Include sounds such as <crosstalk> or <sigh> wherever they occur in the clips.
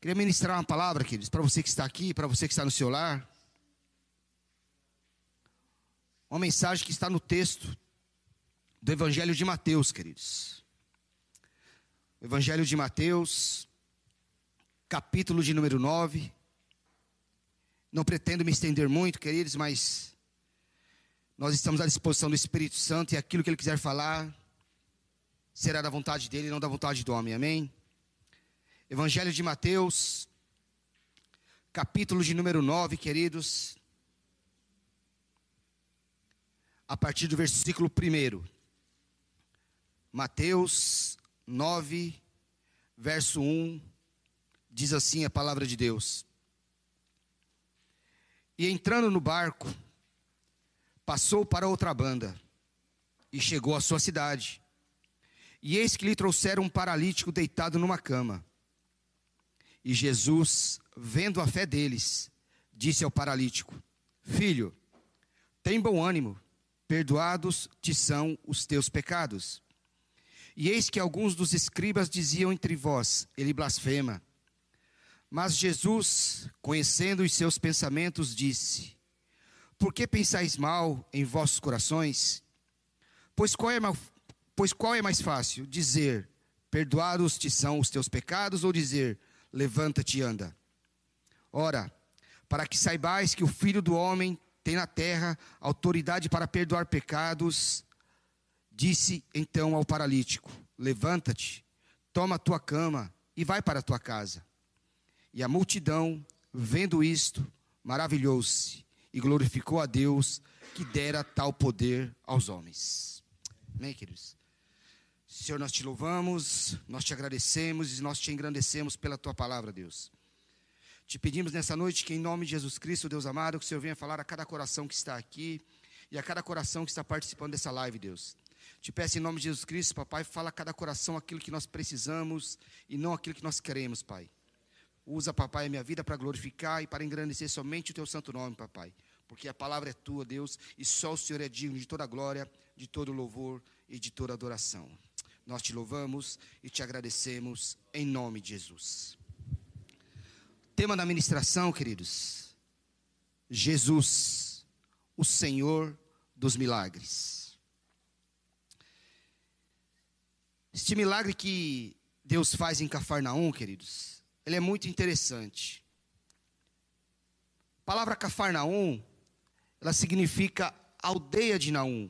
Queria ministrar uma palavra, queridos, para você que está aqui, para você que está no seu lar. Uma mensagem que está no texto do Evangelho de Mateus, queridos. Evangelho de Mateus, capítulo de número 9. Não pretendo me estender muito, queridos, mas nós estamos à disposição do Espírito Santo e aquilo que ele quiser falar será da vontade dele e não da vontade do homem. Amém? Evangelho de Mateus, capítulo de número 9, queridos. A partir do versículo 1. Mateus 9, verso 1, diz assim a palavra de Deus. E entrando no barco, passou para outra banda e chegou à sua cidade. E eis que lhe trouxeram um paralítico deitado numa cama. E Jesus, vendo a fé deles, disse ao paralítico: Filho, tem bom ânimo, perdoados te são os teus pecados. E eis que alguns dos escribas diziam entre vós: Ele blasfema. Mas Jesus, conhecendo os seus pensamentos, disse: Por que pensais mal em vossos corações? Pois qual é, pois qual é mais fácil? Dizer: Perdoados te são os teus pecados, ou dizer: levanta-te e anda. Ora, para que saibais que o Filho do Homem tem na terra autoridade para perdoar pecados, disse então ao paralítico: Levanta-te, toma a tua cama e vai para a tua casa. E a multidão, vendo isto, maravilhou-se e glorificou a Deus que dera tal poder aos homens. Amém, queridos? Senhor, nós te louvamos, nós te agradecemos e nós te engrandecemos pela tua palavra, Deus. Te pedimos nessa noite que, em nome de Jesus Cristo, Deus amado, que o Senhor venha falar a cada coração que está aqui e a cada coração que está participando dessa live, Deus. Te peço em nome de Jesus Cristo, papai, fala a cada coração aquilo que nós precisamos e não aquilo que nós queremos, pai. Usa, papai, a minha vida para glorificar e para engrandecer somente o teu santo nome, papai. Porque a palavra é tua, Deus, e só o Senhor é digno de toda glória, de todo louvor e de toda adoração. Nós te louvamos e te agradecemos em nome de Jesus. Tema da ministração, queridos: Jesus, o Senhor dos milagres. Este milagre que Deus faz em Cafarnaum, queridos, ele é muito interessante. A palavra Cafarnaum, ela significa aldeia de Naum.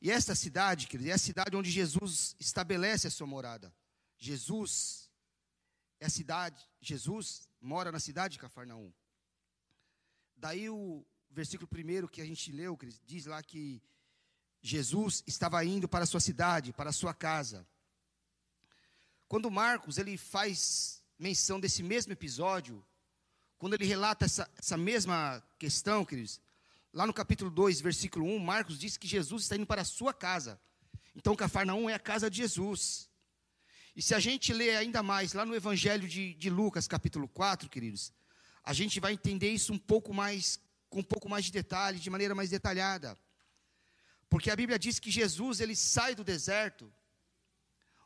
E esta cidade, queridos, é a cidade onde Jesus estabelece a sua morada. Jesus é a cidade, Jesus mora na cidade de Cafarnaum. Daí o versículo primeiro que a gente leu, queridos, diz lá que Jesus estava indo para a sua cidade, para a sua casa. Quando Marcos ele faz menção desse mesmo episódio, quando ele relata essa, essa mesma questão, queridos, Lá no capítulo 2, versículo 1, Marcos diz que Jesus está indo para a sua casa. Então, Cafarnaum é a casa de Jesus. E se a gente ler ainda mais lá no Evangelho de, de Lucas, capítulo 4, queridos, a gente vai entender isso um pouco mais, com um pouco mais de detalhe, de maneira mais detalhada. Porque a Bíblia diz que Jesus, ele sai do deserto,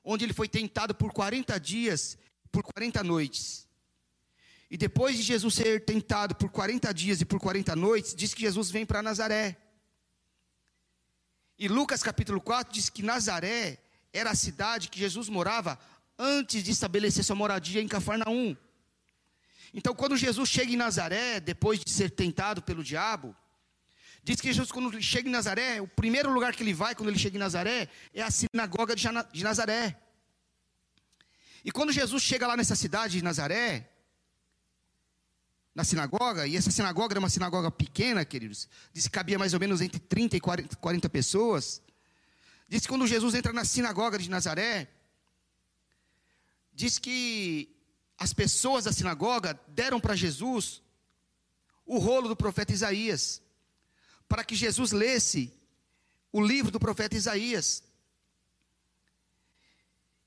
onde ele foi tentado por 40 dias, por 40 noites. E depois de Jesus ser tentado por 40 dias e por 40 noites, diz que Jesus vem para Nazaré. E Lucas capítulo 4 diz que Nazaré era a cidade que Jesus morava antes de estabelecer sua moradia em Cafarnaum. Então, quando Jesus chega em Nazaré, depois de ser tentado pelo diabo, diz que Jesus, quando chega em Nazaré, o primeiro lugar que ele vai, quando ele chega em Nazaré, é a sinagoga de Nazaré. E quando Jesus chega lá nessa cidade de Nazaré, na sinagoga, e essa sinagoga era uma sinagoga pequena, queridos, diz que cabia mais ou menos entre 30 e 40, 40 pessoas. Diz que quando Jesus entra na sinagoga de Nazaré, diz que as pessoas da sinagoga deram para Jesus o rolo do profeta Isaías, para que Jesus lesse o livro do profeta Isaías.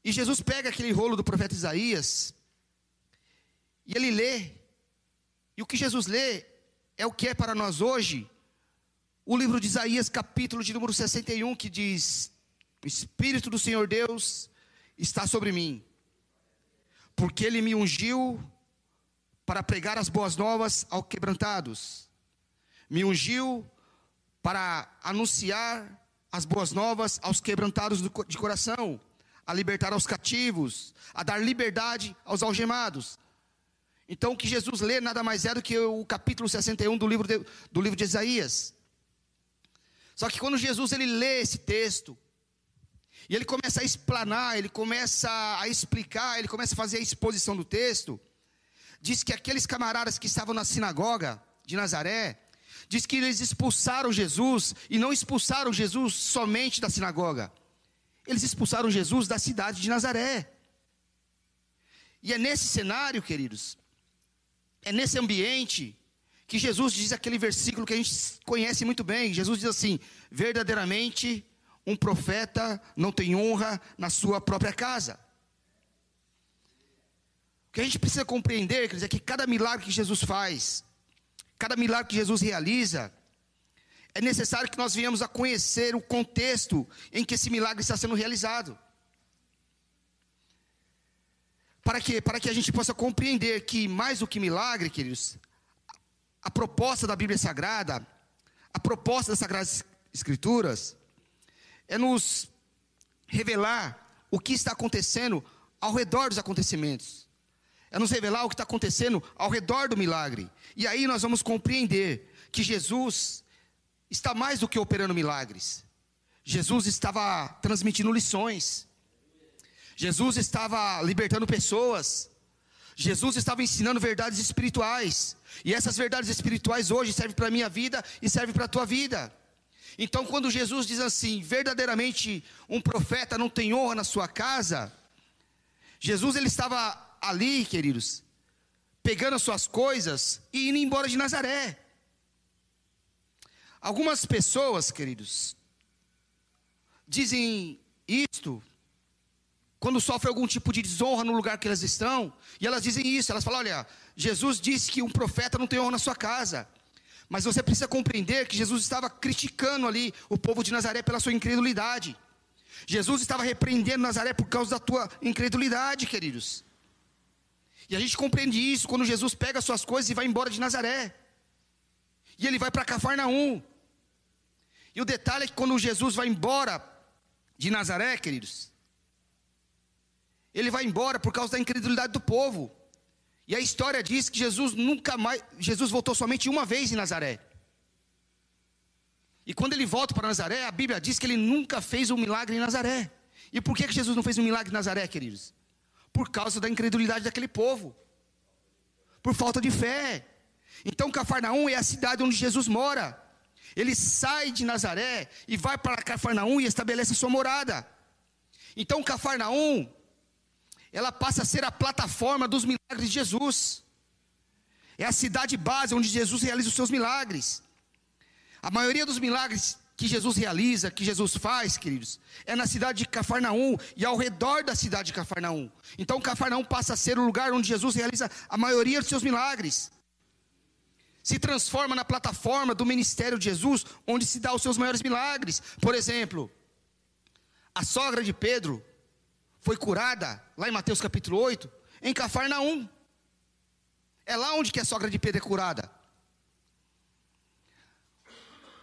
E Jesus pega aquele rolo do profeta Isaías, e ele lê, e o que Jesus lê é o que é para nós hoje o livro de Isaías, capítulo de número 61, que diz: O Espírito do Senhor Deus está sobre mim, porque ele me ungiu para pregar as boas novas aos quebrantados, me ungiu para anunciar as boas novas aos quebrantados de coração, a libertar aos cativos, a dar liberdade aos algemados. Então, o que Jesus lê nada mais é do que o capítulo 61 do livro de, do livro de Isaías. Só que quando Jesus ele lê esse texto, e ele começa a explanar, ele começa a explicar, ele começa a fazer a exposição do texto, diz que aqueles camaradas que estavam na sinagoga de Nazaré, diz que eles expulsaram Jesus, e não expulsaram Jesus somente da sinagoga, eles expulsaram Jesus da cidade de Nazaré. E é nesse cenário, queridos, é nesse ambiente que Jesus diz aquele versículo que a gente conhece muito bem. Jesus diz assim: verdadeiramente um profeta não tem honra na sua própria casa. O que a gente precisa compreender, quer dizer, é que cada milagre que Jesus faz, cada milagre que Jesus realiza, é necessário que nós venhamos a conhecer o contexto em que esse milagre está sendo realizado. Para que, para que a gente possa compreender que, mais do que milagre, queridos, a proposta da Bíblia Sagrada, a proposta das Sagradas Escrituras, é nos revelar o que está acontecendo ao redor dos acontecimentos, é nos revelar o que está acontecendo ao redor do milagre, e aí nós vamos compreender que Jesus está mais do que operando milagres, Jesus estava transmitindo lições, Jesus estava libertando pessoas. Jesus estava ensinando verdades espirituais. E essas verdades espirituais hoje servem para a minha vida e servem para a tua vida. Então, quando Jesus diz assim, verdadeiramente um profeta não tem honra na sua casa, Jesus ele estava ali, queridos, pegando as suas coisas e indo embora de Nazaré. Algumas pessoas, queridos, dizem isto quando sofrem algum tipo de desonra no lugar que elas estão, e elas dizem isso, elas falam: olha, Jesus disse que um profeta não tem honra na sua casa. Mas você precisa compreender que Jesus estava criticando ali o povo de Nazaré pela sua incredulidade. Jesus estava repreendendo Nazaré por causa da tua incredulidade, queridos. E a gente compreende isso quando Jesus pega suas coisas e vai embora de Nazaré. E ele vai para Cafarnaum. E o detalhe é que quando Jesus vai embora de Nazaré, queridos, ele vai embora por causa da incredulidade do povo. E a história diz que Jesus nunca mais, Jesus voltou somente uma vez em Nazaré. E quando ele volta para Nazaré, a Bíblia diz que ele nunca fez um milagre em Nazaré. E por que, Jesus não fez um milagre em Nazaré, queridos? Por causa da incredulidade daquele povo. Por falta de fé. Então Cafarnaum é a cidade onde Jesus mora. Ele sai de Nazaré e vai para Cafarnaum e estabelece a sua morada. Então Cafarnaum ela passa a ser a plataforma dos milagres de Jesus. É a cidade base onde Jesus realiza os seus milagres. A maioria dos milagres que Jesus realiza, que Jesus faz, queridos, é na cidade de Cafarnaum e ao redor da cidade de Cafarnaum. Então Cafarnaum passa a ser o lugar onde Jesus realiza a maioria dos seus milagres. Se transforma na plataforma do ministério de Jesus, onde se dá os seus maiores milagres. Por exemplo, a sogra de Pedro, foi curada, lá em Mateus capítulo 8, em Cafarnaum. É lá onde que a sogra de Pedro é curada.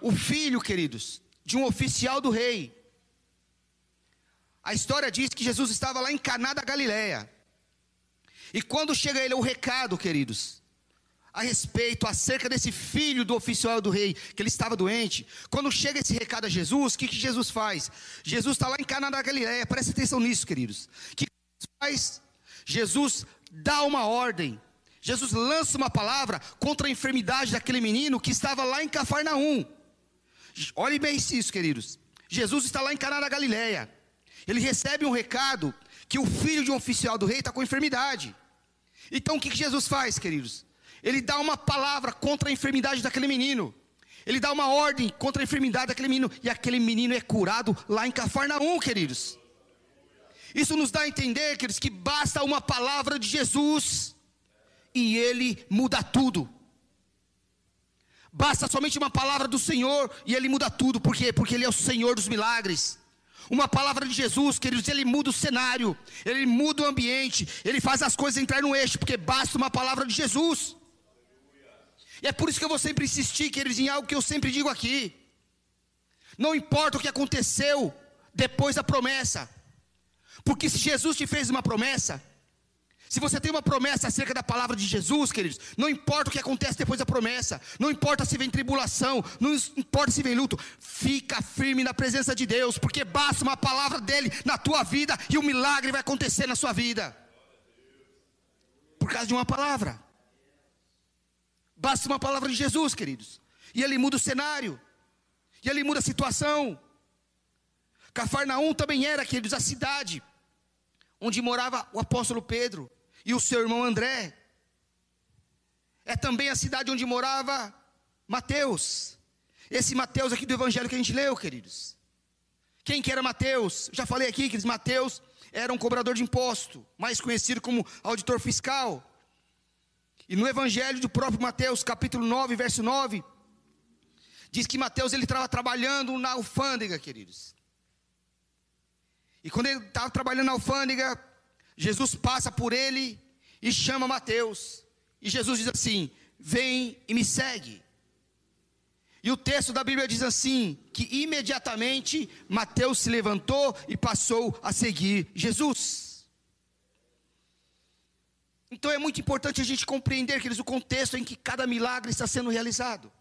O filho, queridos, de um oficial do rei. A história diz que Jesus estava lá em Caná da Galileia. E quando chega ele o recado, queridos, a respeito, acerca desse filho do oficial do rei, que ele estava doente. Quando chega esse recado a Jesus, o que, que Jesus faz? Jesus está lá em Cana da Galileia, presta atenção nisso, queridos. O que Jesus faz? Jesus dá uma ordem. Jesus lança uma palavra contra a enfermidade daquele menino que estava lá em Cafarnaum. Olhe bem isso, queridos. Jesus está lá em Cana da Galileia. Ele recebe um recado que o filho de um oficial do rei está com enfermidade. Então o que, que Jesus faz, queridos? Ele dá uma palavra contra a enfermidade daquele menino. Ele dá uma ordem contra a enfermidade daquele menino. E aquele menino é curado lá em Cafarnaum, queridos. Isso nos dá a entender, queridos, que basta uma palavra de Jesus e ele muda tudo. Basta somente uma palavra do Senhor e ele muda tudo. Por quê? Porque ele é o Senhor dos milagres. Uma palavra de Jesus, queridos, ele muda o cenário, ele muda o ambiente, ele faz as coisas entrar no eixo, porque basta uma palavra de Jesus. E é por isso que eu vou sempre insistir, queridos, em algo que eu sempre digo aqui. Não importa o que aconteceu depois da promessa, porque se Jesus te fez uma promessa, se você tem uma promessa acerca da palavra de Jesus, queridos, não importa o que acontece depois da promessa, não importa se vem tribulação, não importa se vem luto, fica firme na presença de Deus, porque basta uma palavra dele na tua vida e o um milagre vai acontecer na sua vida. Por causa de uma palavra. Basta uma palavra de Jesus, queridos. E ele muda o cenário. E ele muda a situação. Cafarnaum também era, queridos, a cidade onde morava o apóstolo Pedro e o seu irmão André. É também a cidade onde morava Mateus. Esse Mateus aqui do evangelho que a gente leu, queridos. Quem que era Mateus? Já falei aqui que Mateus era um cobrador de imposto, mais conhecido como auditor fiscal. E no evangelho do próprio Mateus, capítulo 9, verso 9, diz que Mateus ele estava trabalhando na alfândega, queridos. E quando ele estava trabalhando na alfândega, Jesus passa por ele e chama Mateus. E Jesus diz assim: Vem e me segue. E o texto da Bíblia diz assim: que imediatamente Mateus se levantou e passou a seguir Jesus. Então é muito importante a gente compreender, queridos, o contexto em que cada milagre está sendo realizado.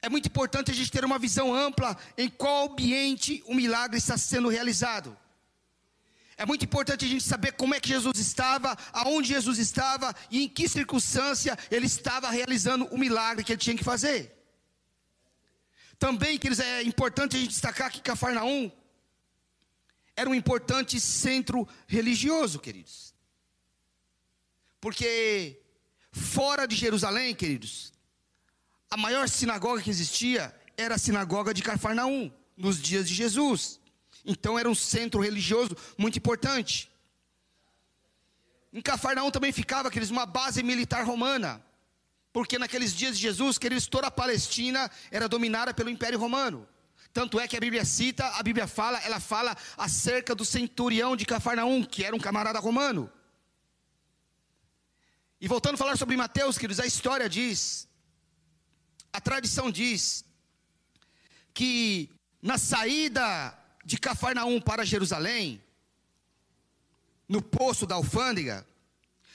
É muito importante a gente ter uma visão ampla em qual ambiente o milagre está sendo realizado. É muito importante a gente saber como é que Jesus estava, aonde Jesus estava e em que circunstância ele estava realizando o milagre que ele tinha que fazer. Também, é importante a gente destacar que Cafarnaum era um importante centro religioso, queridos. Porque fora de Jerusalém, queridos, a maior sinagoga que existia era a sinagoga de Cafarnaum, nos dias de Jesus. Então era um centro religioso muito importante. Em Cafarnaum também ficava aqueles, uma base militar romana. Porque naqueles dias de Jesus, queridos, toda a Palestina era dominada pelo Império Romano. Tanto é que a Bíblia cita, a Bíblia fala, ela fala acerca do centurião de Cafarnaum, que era um camarada romano. E voltando a falar sobre Mateus, queridos, a história diz, a tradição diz, que na saída de Cafarnaum para Jerusalém, no poço da alfândega,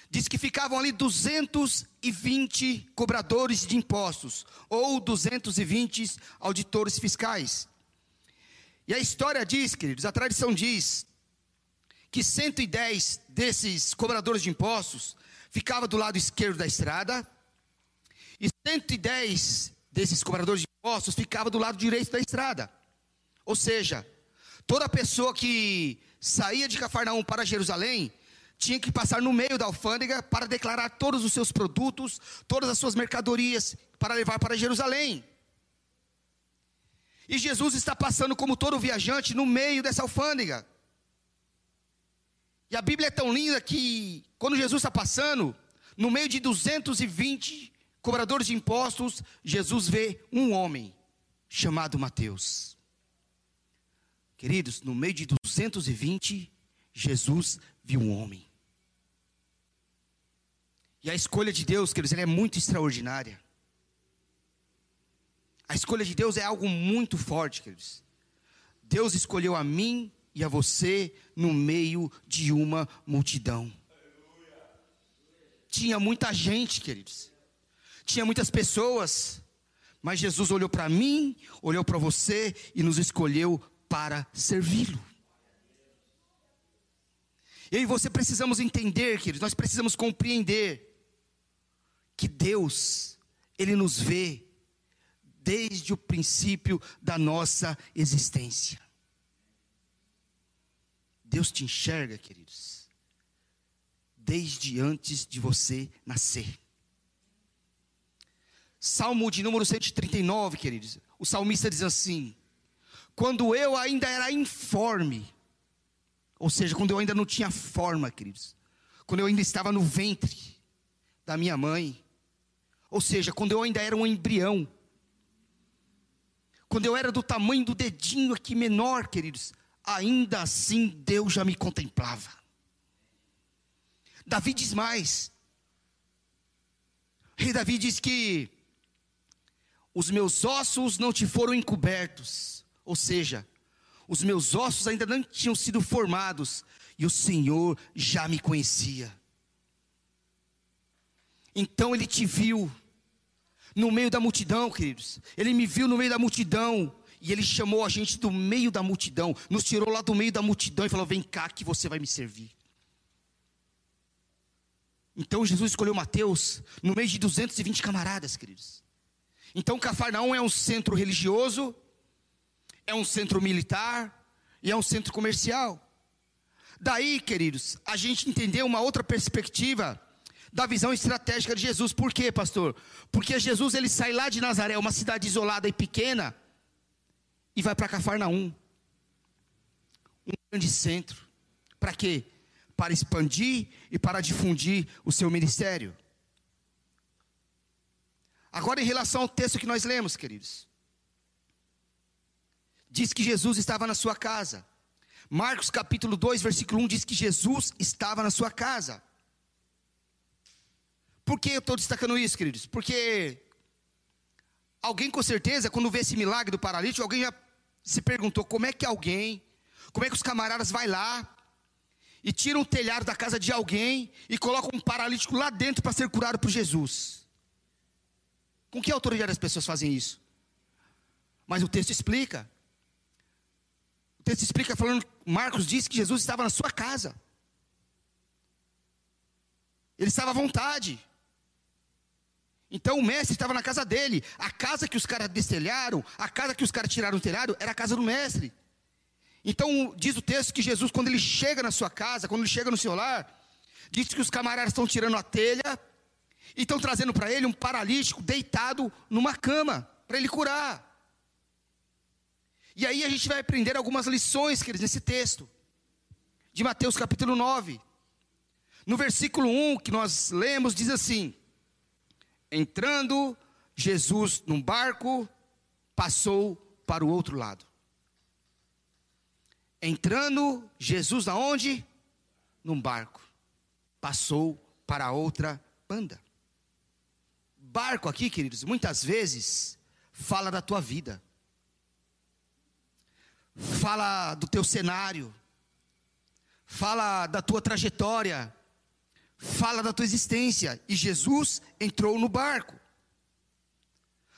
diz que ficavam ali 220 cobradores de impostos, ou 220 auditores fiscais. E a história diz, queridos, a tradição diz, que 110 desses cobradores de impostos ficava do lado esquerdo da estrada, e 110 desses cobradores de impostos ficava do lado direito da estrada. Ou seja, Toda pessoa que saía de Cafarnaum para Jerusalém tinha que passar no meio da alfândega para declarar todos os seus produtos, todas as suas mercadorias para levar para Jerusalém. E Jesus está passando como todo viajante no meio dessa alfândega. E a Bíblia é tão linda que quando Jesus está passando, no meio de 220 cobradores de impostos, Jesus vê um homem chamado Mateus. Queridos, no meio de 220, Jesus viu um homem. E a escolha de Deus, queridos, ela é muito extraordinária. A escolha de Deus é algo muito forte, queridos. Deus escolheu a mim e a você no meio de uma multidão. Tinha muita gente, queridos. Tinha muitas pessoas. Mas Jesus olhou para mim, olhou para você e nos escolheu para servi-lo. Eu e você precisamos entender, queridos, nós precisamos compreender que Deus, Ele nos vê desde o princípio da nossa existência. Deus te enxerga, queridos, desde antes de você nascer. Salmo de número 139, queridos. O salmista diz assim: quando eu ainda era informe, ou seja, quando eu ainda não tinha forma, queridos, quando eu ainda estava no ventre da minha mãe, ou seja, quando eu ainda era um embrião, quando eu era do tamanho do dedinho aqui menor, queridos, ainda assim Deus já me contemplava. Davi diz mais. Rei Davi diz que os meus ossos não te foram encobertos, ou seja, os meus ossos ainda não tinham sido formados, e o Senhor já me conhecia. Então ele te viu no meio da multidão, queridos. Ele me viu no meio da multidão e ele chamou a gente do meio da multidão, nos tirou lá do meio da multidão e falou: Vem cá que você vai me servir. Então Jesus escolheu Mateus no meio de 220 camaradas, queridos. Então Cafarnaum é um centro religioso, é um centro militar e é um centro comercial. Daí, queridos, a gente entendeu uma outra perspectiva da visão estratégica de Jesus. Por quê, pastor? Porque Jesus ele sai lá de Nazaré, uma cidade isolada e pequena, e vai para Cafarnaum, um grande centro. Para quê? Para expandir e para difundir o seu ministério. Agora, em relação ao texto que nós lemos, queridos, diz que Jesus estava na sua casa. Marcos capítulo 2, versículo 1 diz que Jesus estava na sua casa. Por que eu estou destacando isso, queridos? Porque alguém com certeza, quando vê esse milagre do paralítico, alguém já se perguntou como é que alguém, como é que os camaradas vai lá e tiram o telhado da casa de alguém e colocam um paralítico lá dentro para ser curado por Jesus. Com que autoridade as pessoas fazem isso? Mas o texto explica. O texto explica falando, Marcos diz que Jesus estava na sua casa. Ele estava à vontade. Então o mestre estava na casa dele. A casa que os caras destelharam, a casa que os caras tiraram o telhado, era a casa do mestre. Então diz o texto que Jesus, quando ele chega na sua casa, quando ele chega no seu lar, diz que os camaradas estão tirando a telha e estão trazendo para ele um paralítico deitado numa cama, para ele curar. E aí a gente vai aprender algumas lições, queridos, nesse texto, de Mateus capítulo 9. No versículo 1 que nós lemos, diz assim: Entrando Jesus num barco, passou para o outro lado. Entrando Jesus aonde? Num barco. Passou para outra banda. Barco aqui, queridos, muitas vezes fala da tua vida. Fala do teu cenário. Fala da tua trajetória fala da tua existência. E Jesus entrou no barco.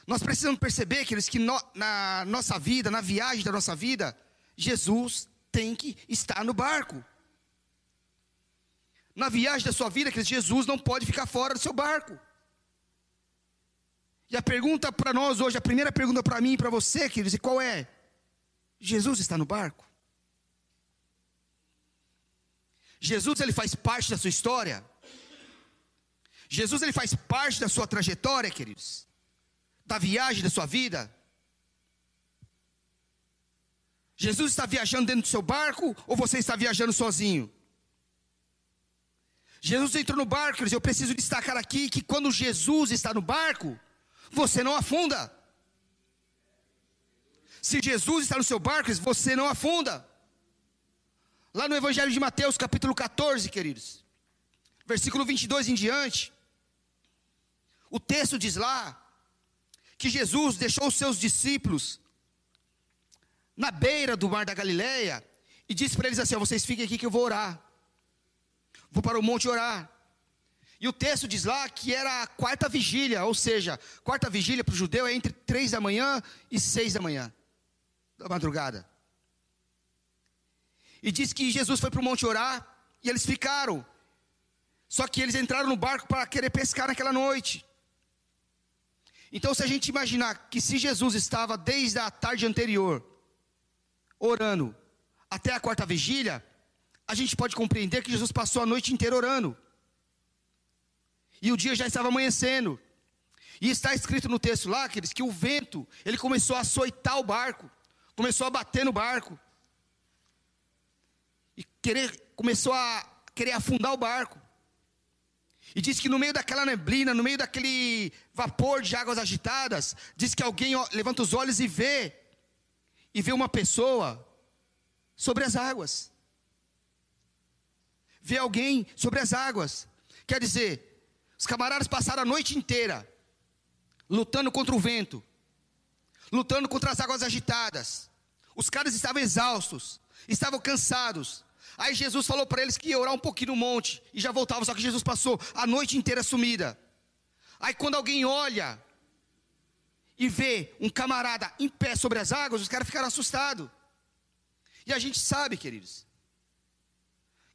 Nós precisamos perceber, queridos, que no, na nossa vida, na viagem da nossa vida, Jesus tem que estar no barco. Na viagem da sua vida, Jesus não pode ficar fora do seu barco. E a pergunta para nós hoje, a primeira pergunta para mim e para você, queridos, e qual é? Jesus está no barco? Jesus ele faz parte da sua história. Jesus ele faz parte da sua trajetória, queridos. Da viagem da sua vida. Jesus está viajando dentro do seu barco ou você está viajando sozinho? Jesus entrou no barco. Eu preciso destacar aqui que quando Jesus está no barco, você não afunda. Se Jesus está no seu barco, você não afunda. Lá no Evangelho de Mateus, capítulo 14, queridos, versículo 22 em diante, o texto diz lá que Jesus deixou os seus discípulos na beira do mar da Galileia e disse para eles assim: Vocês fiquem aqui que eu vou orar. Vou para o monte orar. E o texto diz lá que era a quarta vigília, ou seja, quarta vigília para o judeu é entre três da manhã e seis da manhã, da madrugada. E diz que Jesus foi para o monte orar e eles ficaram. Só que eles entraram no barco para querer pescar naquela noite. Então, se a gente imaginar que se Jesus estava desde a tarde anterior orando até a quarta vigília, a gente pode compreender que Jesus passou a noite inteira orando. E o dia já estava amanhecendo. E está escrito no texto lá, queridos, que o vento, ele começou a açoitar o barco, começou a bater no barco e querer, começou a querer afundar o barco. E diz que no meio daquela neblina, no meio daquele vapor de águas agitadas, diz que alguém levanta os olhos e vê e vê uma pessoa sobre as águas. Vê alguém sobre as águas. Quer dizer, os camaradas passaram a noite inteira lutando contra o vento, lutando contra as águas agitadas. Os caras estavam exaustos, estavam cansados. Aí Jesus falou para eles que ia orar um pouquinho no monte e já voltava, só que Jesus passou a noite inteira sumida. Aí quando alguém olha e vê um camarada em pé sobre as águas, os caras ficaram assustados. E a gente sabe, queridos,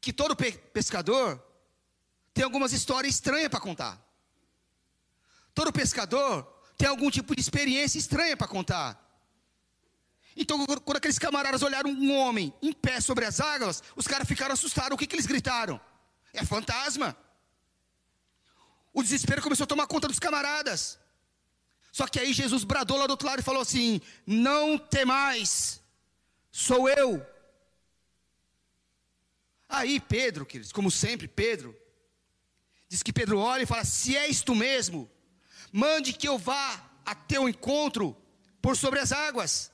que todo pe pescador tem algumas histórias estranhas para contar. Todo pescador tem algum tipo de experiência estranha para contar. Então, quando aqueles camaradas olharam um homem em pé sobre as águas, os caras ficaram assustados. O que, que eles gritaram? É fantasma. O desespero começou a tomar conta dos camaradas. Só que aí Jesus bradou lá do outro lado e falou assim: Não temais, sou eu. Aí Pedro, queridos, como sempre, Pedro, diz que Pedro olha e fala: Se és tu mesmo, mande que eu vá a teu encontro por sobre as águas.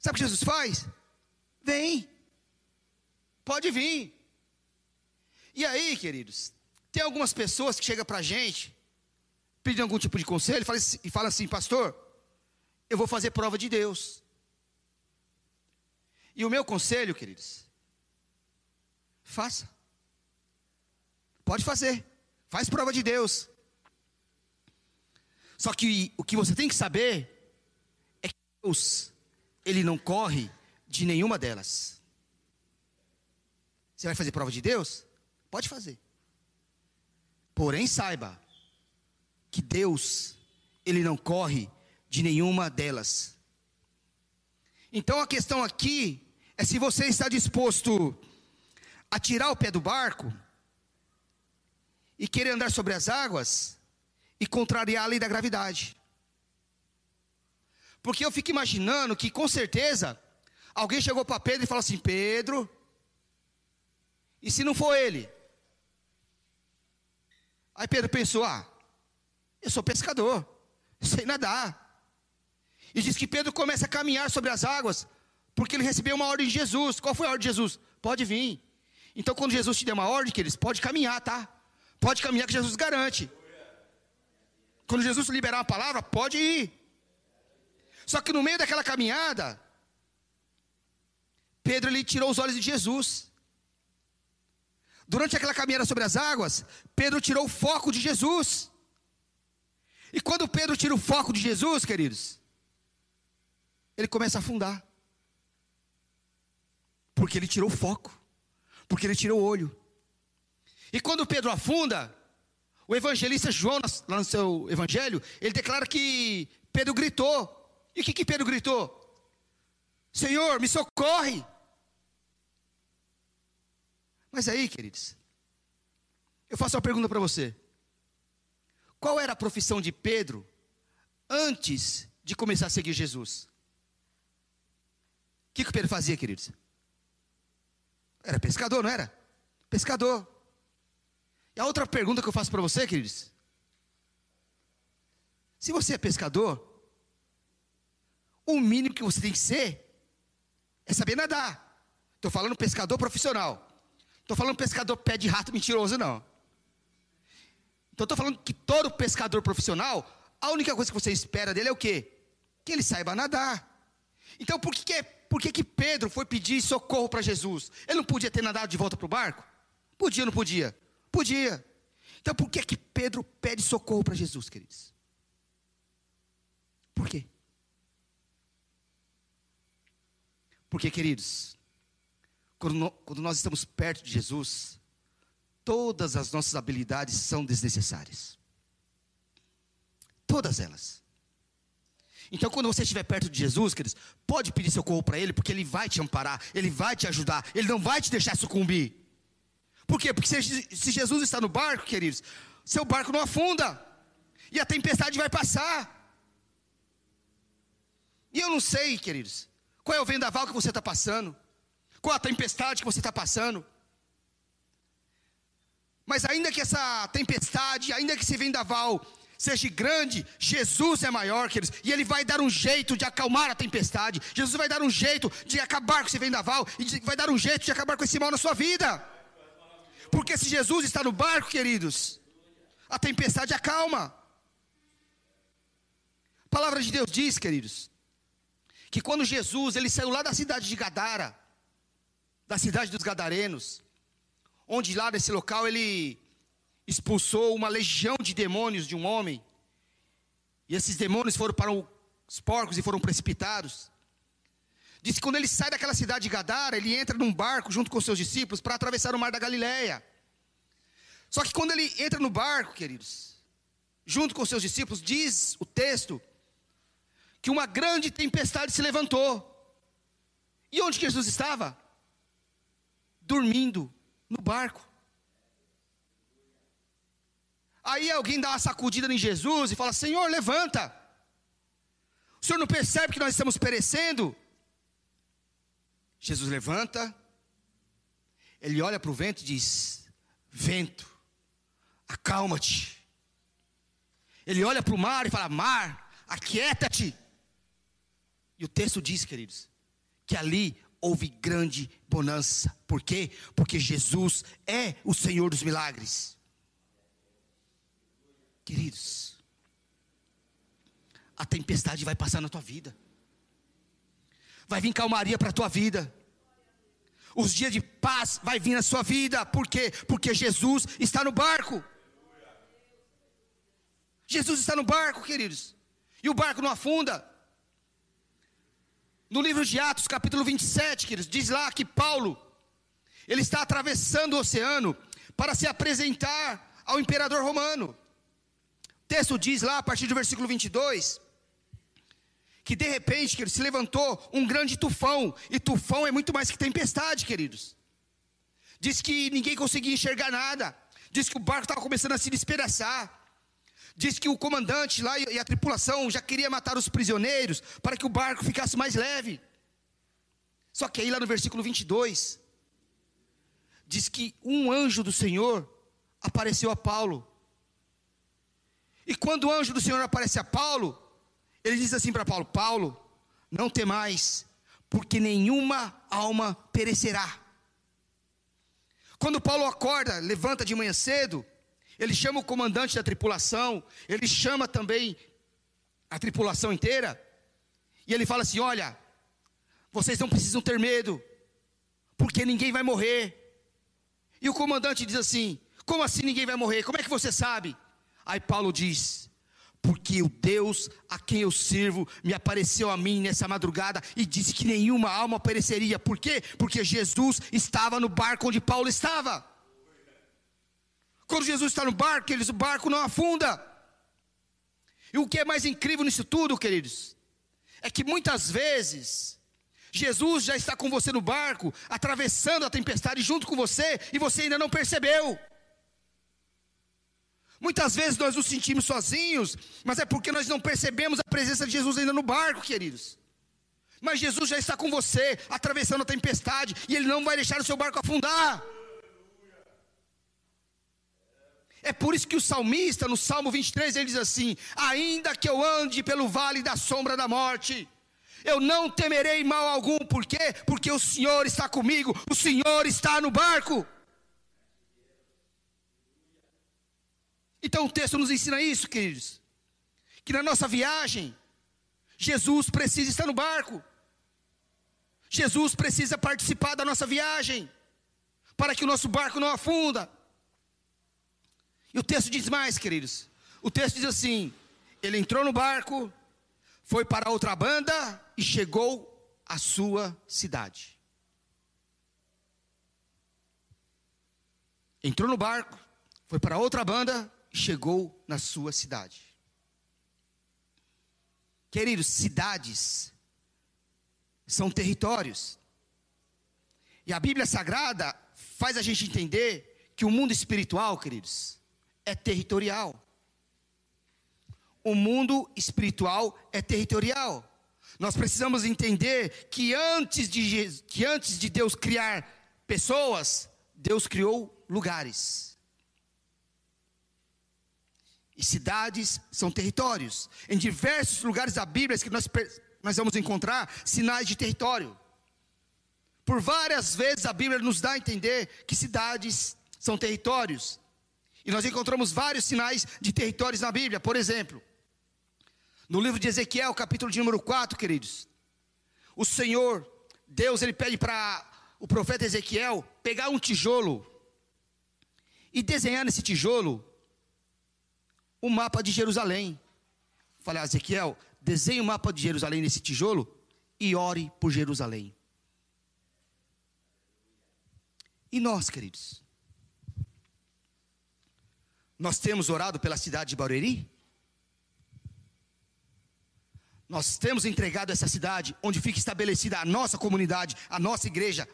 Sabe o que Jesus faz? Vem, pode vir. E aí, queridos, tem algumas pessoas que chegam para a gente, pedem algum tipo de conselho e falam assim, pastor, eu vou fazer prova de Deus. E o meu conselho, queridos, faça. Pode fazer. Faz prova de Deus. Só que o que você tem que saber é que Deus ele não corre de nenhuma delas. Você vai fazer prova de Deus? Pode fazer. Porém, saiba que Deus, ele não corre de nenhuma delas. Então a questão aqui é se você está disposto a tirar o pé do barco e querer andar sobre as águas e contrariar a lei da gravidade. Porque eu fico imaginando que com certeza alguém chegou para Pedro e falou assim: Pedro, e se não for ele? Aí Pedro pensou: ah, eu sou pescador, sei nadar. E diz que Pedro começa a caminhar sobre as águas, porque ele recebeu uma ordem de Jesus. Qual foi a ordem de Jesus? Pode vir. Então, quando Jesus te der uma ordem, que eles pode caminhar, tá? Pode caminhar que Jesus garante. Quando Jesus liberar uma palavra, pode ir. Só que no meio daquela caminhada, Pedro ele tirou os olhos de Jesus. Durante aquela caminhada sobre as águas, Pedro tirou o foco de Jesus. E quando Pedro tira o foco de Jesus, queridos, ele começa a afundar. Porque ele tirou o foco. Porque ele tirou o olho. E quando Pedro afunda, o evangelista João, lá no seu evangelho, ele declara que Pedro gritou: e o que, que Pedro gritou? Senhor, me socorre. Mas aí, queridos, eu faço uma pergunta para você. Qual era a profissão de Pedro antes de começar a seguir Jesus? O que, que Pedro fazia, queridos? Era pescador, não era? Pescador. E a outra pergunta que eu faço para você, queridos: se você é pescador, o mínimo que você tem que ser é saber nadar. Estou falando pescador profissional. Estou falando pescador pé de rato mentiroso, não. Então estou falando que todo pescador profissional, a única coisa que você espera dele é o quê? Que ele saiba nadar. Então por que, que, é, por que, que Pedro foi pedir socorro para Jesus? Ele não podia ter nadado de volta para o barco? Podia ou não podia? Podia. Então por que, que Pedro pede socorro para Jesus, queridos? Por quê? Porque, queridos, quando, quando nós estamos perto de Jesus, todas as nossas habilidades são desnecessárias. Todas elas. Então, quando você estiver perto de Jesus, queridos, pode pedir socorro para Ele, porque Ele vai te amparar, Ele vai te ajudar, Ele não vai te deixar sucumbir. Por quê? Porque se, Jesus está no barco, queridos, seu barco não afunda, e a tempestade vai passar. E eu não sei, queridos, qual é o vendaval que você está passando? Qual a tempestade que você está passando? Mas ainda que essa tempestade, ainda que esse vendaval seja grande, Jesus é maior, queridos, e Ele vai dar um jeito de acalmar a tempestade, Jesus vai dar um jeito de acabar com esse vendaval, e vai dar um jeito de acabar com esse mal na sua vida, porque se Jesus está no barco, queridos, a tempestade acalma. A palavra de Deus diz, queridos, que quando Jesus ele saiu lá da cidade de Gadara, da cidade dos Gadarenos, onde lá nesse local ele expulsou uma legião de demônios de um homem, e esses demônios foram para os porcos e foram precipitados. Diz que quando ele sai daquela cidade de Gadara, ele entra num barco junto com seus discípulos para atravessar o mar da Galileia. Só que quando ele entra no barco, queridos, junto com seus discípulos, diz o texto que uma grande tempestade se levantou. E onde Jesus estava? Dormindo no barco. Aí alguém dá uma sacudida em Jesus e fala: Senhor, levanta. O senhor não percebe que nós estamos perecendo? Jesus levanta, ele olha para o vento e diz: Vento, acalma-te. Ele olha para o mar e fala: Mar, aquieta-te. E o texto diz, queridos, que ali houve grande bonança. Por quê? Porque Jesus é o Senhor dos milagres. Queridos, a tempestade vai passar na tua vida. Vai vir calmaria para a tua vida. Os dias de paz vai vir na sua vida. Por quê? Porque Jesus está no barco. Jesus está no barco, queridos. E o barco não afunda. No livro de Atos, capítulo 27, queridos, diz lá que Paulo, ele está atravessando o oceano para se apresentar ao imperador romano. O texto diz lá, a partir do versículo 22, que de repente, queridos, se levantou um grande tufão, e tufão é muito mais que tempestade, queridos. Diz que ninguém conseguia enxergar nada, diz que o barco estava começando a se despedaçar. Diz que o comandante lá e a tripulação já queria matar os prisioneiros para que o barco ficasse mais leve. Só que aí lá no versículo 22 diz que um anjo do Senhor apareceu a Paulo. E quando o anjo do Senhor aparece a Paulo, ele diz assim para Paulo: Paulo, não temais, porque nenhuma alma perecerá. Quando Paulo acorda, levanta de manhã cedo, ele chama o comandante da tripulação, ele chama também a tripulação inteira, e ele fala assim: Olha, vocês não precisam ter medo, porque ninguém vai morrer. E o comandante diz assim: Como assim ninguém vai morrer? Como é que você sabe? Aí Paulo diz: Porque o Deus a quem eu sirvo me apareceu a mim nessa madrugada e disse que nenhuma alma pereceria. Por quê? Porque Jesus estava no barco onde Paulo estava. Quando Jesus está no barco, queridos, o barco não afunda. E o que é mais incrível nisso tudo, queridos, é que muitas vezes Jesus já está com você no barco, atravessando a tempestade junto com você, e você ainda não percebeu. Muitas vezes nós nos sentimos sozinhos, mas é porque nós não percebemos a presença de Jesus ainda no barco, queridos. Mas Jesus já está com você, atravessando a tempestade, e Ele não vai deixar o seu barco afundar. É por isso que o salmista, no Salmo 23, ele diz assim: Ainda que eu ande pelo vale da sombra da morte, eu não temerei mal algum, por quê? Porque o Senhor está comigo, o Senhor está no barco. Então o texto nos ensina isso, queridos, que na nossa viagem, Jesus precisa estar no barco, Jesus precisa participar da nossa viagem, para que o nosso barco não afunda. E o texto diz mais, queridos. O texto diz assim: ele entrou no barco, foi para outra banda e chegou à sua cidade. Entrou no barco, foi para outra banda e chegou na sua cidade. Queridos, cidades são territórios. E a Bíblia Sagrada faz a gente entender que o mundo espiritual, queridos, é territorial. O mundo espiritual é territorial. Nós precisamos entender que antes de, que antes de Deus criar pessoas, Deus criou lugares. E cidades são territórios. Em diversos lugares da Bíblia que nós, nós vamos encontrar sinais de território. Por várias vezes a Bíblia nos dá a entender que cidades são territórios. E nós encontramos vários sinais de territórios na Bíblia. Por exemplo, no livro de Ezequiel, capítulo de número 4, queridos. O Senhor, Deus, ele pede para o profeta Ezequiel pegar um tijolo e desenhar nesse tijolo o mapa de Jerusalém. Falei, ah, Ezequiel, desenhe o mapa de Jerusalém nesse tijolo e ore por Jerusalém. E nós, queridos? Nós temos orado pela cidade de Barueri? Nós temos entregado essa cidade onde fica estabelecida a nossa comunidade, a nossa igreja,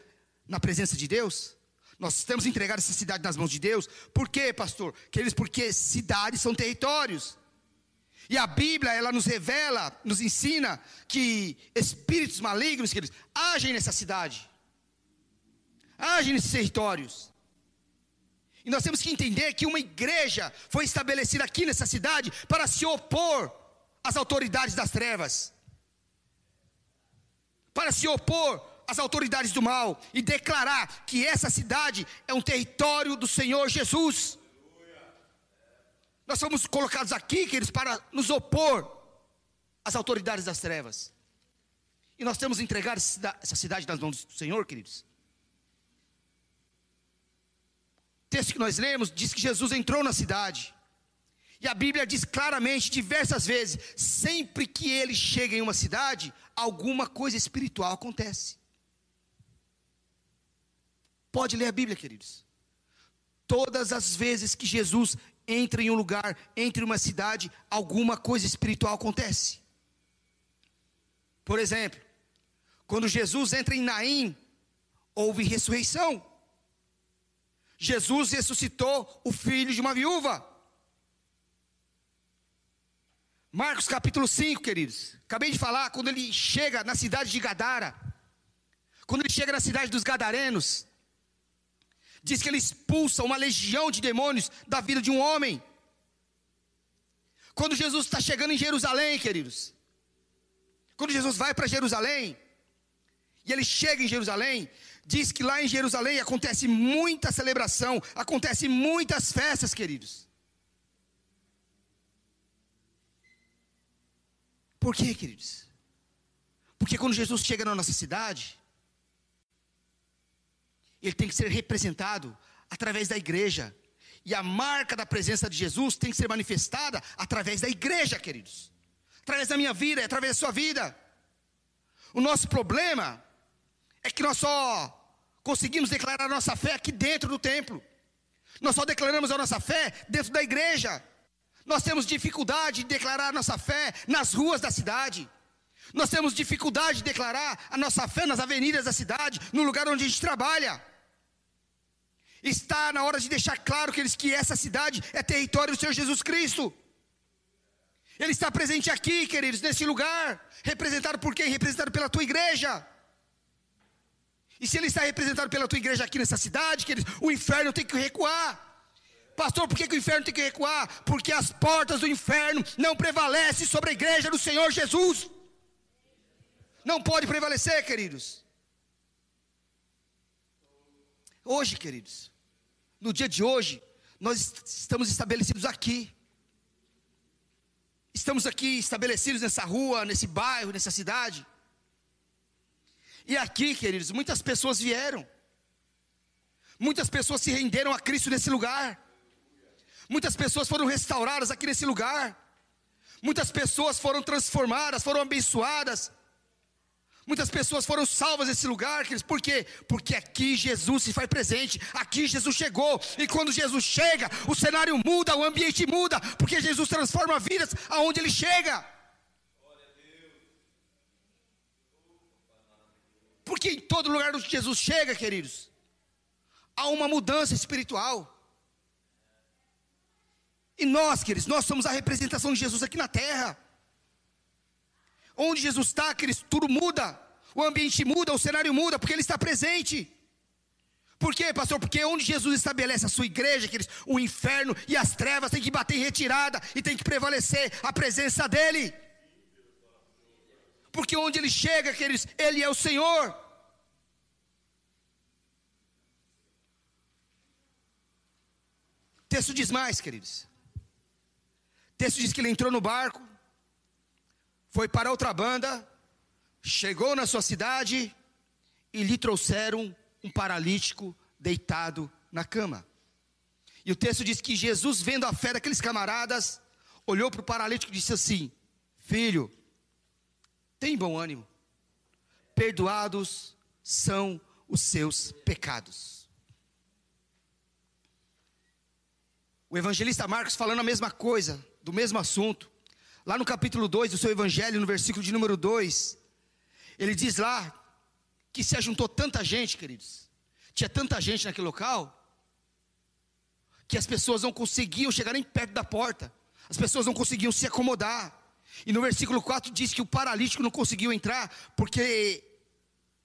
na presença de Deus? Nós temos entregado essa cidade nas mãos de Deus. Por quê, pastor? Queridos, porque cidades são territórios. E a Bíblia, ela nos revela, nos ensina que espíritos malignos, queridos, agem nessa cidade agem nesses territórios. E nós temos que entender que uma igreja foi estabelecida aqui nessa cidade para se opor às autoridades das trevas, para se opor às autoridades do mal e declarar que essa cidade é um território do Senhor Jesus. Nós fomos colocados aqui, queridos, para nos opor às autoridades das trevas. E nós temos entregado essa cidade nas mãos do Senhor, queridos. Texto que nós lemos diz que Jesus entrou na cidade. E a Bíblia diz claramente, diversas vezes, sempre que ele chega em uma cidade, alguma coisa espiritual acontece. Pode ler a Bíblia, queridos. Todas as vezes que Jesus entra em um lugar, entra em uma cidade, alguma coisa espiritual acontece. Por exemplo, quando Jesus entra em Naim, houve ressurreição. Jesus ressuscitou o filho de uma viúva. Marcos capítulo 5, queridos. Acabei de falar, quando ele chega na cidade de Gadara, quando ele chega na cidade dos Gadarenos, diz que ele expulsa uma legião de demônios da vida de um homem. Quando Jesus está chegando em Jerusalém, queridos, quando Jesus vai para Jerusalém, e ele chega em Jerusalém, diz que lá em Jerusalém acontece muita celebração, acontece muitas festas, queridos. Por quê, queridos? Porque quando Jesus chega na nossa cidade, ele tem que ser representado através da igreja. E a marca da presença de Jesus tem que ser manifestada através da igreja, queridos. Através da minha vida, através da sua vida. O nosso problema é que nós só conseguimos declarar a nossa fé aqui dentro do templo. Nós só declaramos a nossa fé dentro da igreja. Nós temos dificuldade de declarar a nossa fé nas ruas da cidade. Nós temos dificuldade de declarar a nossa fé nas avenidas da cidade, no lugar onde a gente trabalha. Está na hora de deixar claro que, eles, que essa cidade é território do Senhor Jesus Cristo. Ele está presente aqui, queridos, nesse lugar, representado por quem? Representado pela tua igreja. E se ele está representado pela tua igreja aqui nessa cidade, que o inferno tem que recuar. Pastor, por que, que, o inferno tem que recuar? Porque as portas do inferno não prevalecem sobre a igreja do Senhor Jesus. Não pode prevalecer, queridos. Hoje, queridos, no dia de hoje, nós estamos estabelecidos aqui. Estamos aqui estabelecidos nessa rua, nesse bairro, nessa cidade. E aqui, queridos, muitas pessoas vieram. Muitas pessoas se renderam a Cristo nesse lugar. Muitas pessoas foram restauradas aqui nesse lugar. Muitas pessoas foram transformadas, foram abençoadas. Muitas pessoas foram salvas nesse lugar, queridos. Por quê? Porque aqui Jesus se faz presente. Aqui Jesus chegou. E quando Jesus chega, o cenário muda, o ambiente muda. Porque Jesus transforma vidas aonde ele chega. Porque em todo lugar onde Jesus chega, queridos, há uma mudança espiritual. E nós, queridos, nós somos a representação de Jesus aqui na terra. Onde Jesus está, queridos, tudo muda. O ambiente muda, o cenário muda, porque Ele está presente. Por quê, pastor? Porque onde Jesus estabelece a sua igreja, queridos, o inferno e as trevas têm que bater em retirada e tem que prevalecer a presença dEle. Porque onde Ele chega, queridos, Ele é o Senhor. O texto diz mais, queridos. O texto diz que ele entrou no barco, foi para outra banda, chegou na sua cidade e lhe trouxeram um paralítico deitado na cama. E o texto diz que Jesus, vendo a fé daqueles camaradas, olhou para o paralítico e disse assim: Filho, tem bom ânimo, perdoados são os seus pecados. O evangelista Marcos falando a mesma coisa, do mesmo assunto, lá no capítulo 2 do seu evangelho, no versículo de número 2, ele diz lá que se ajuntou tanta gente, queridos, tinha tanta gente naquele local, que as pessoas não conseguiam chegar nem perto da porta, as pessoas não conseguiam se acomodar. E no versículo 4 diz que o paralítico não conseguiu entrar, porque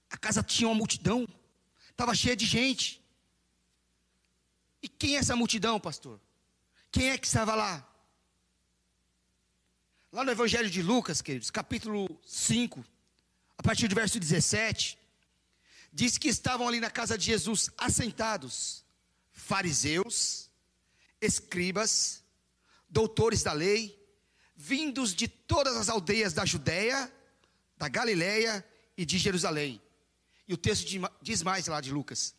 a casa tinha uma multidão, estava cheia de gente. E quem é essa multidão, pastor? Quem é que estava lá? Lá no Evangelho de Lucas, queridos, capítulo 5, a partir do verso 17, diz que estavam ali na casa de Jesus assentados fariseus, escribas, doutores da lei, vindos de todas as aldeias da Judéia, da Galiléia e de Jerusalém. E o texto diz mais lá de Lucas: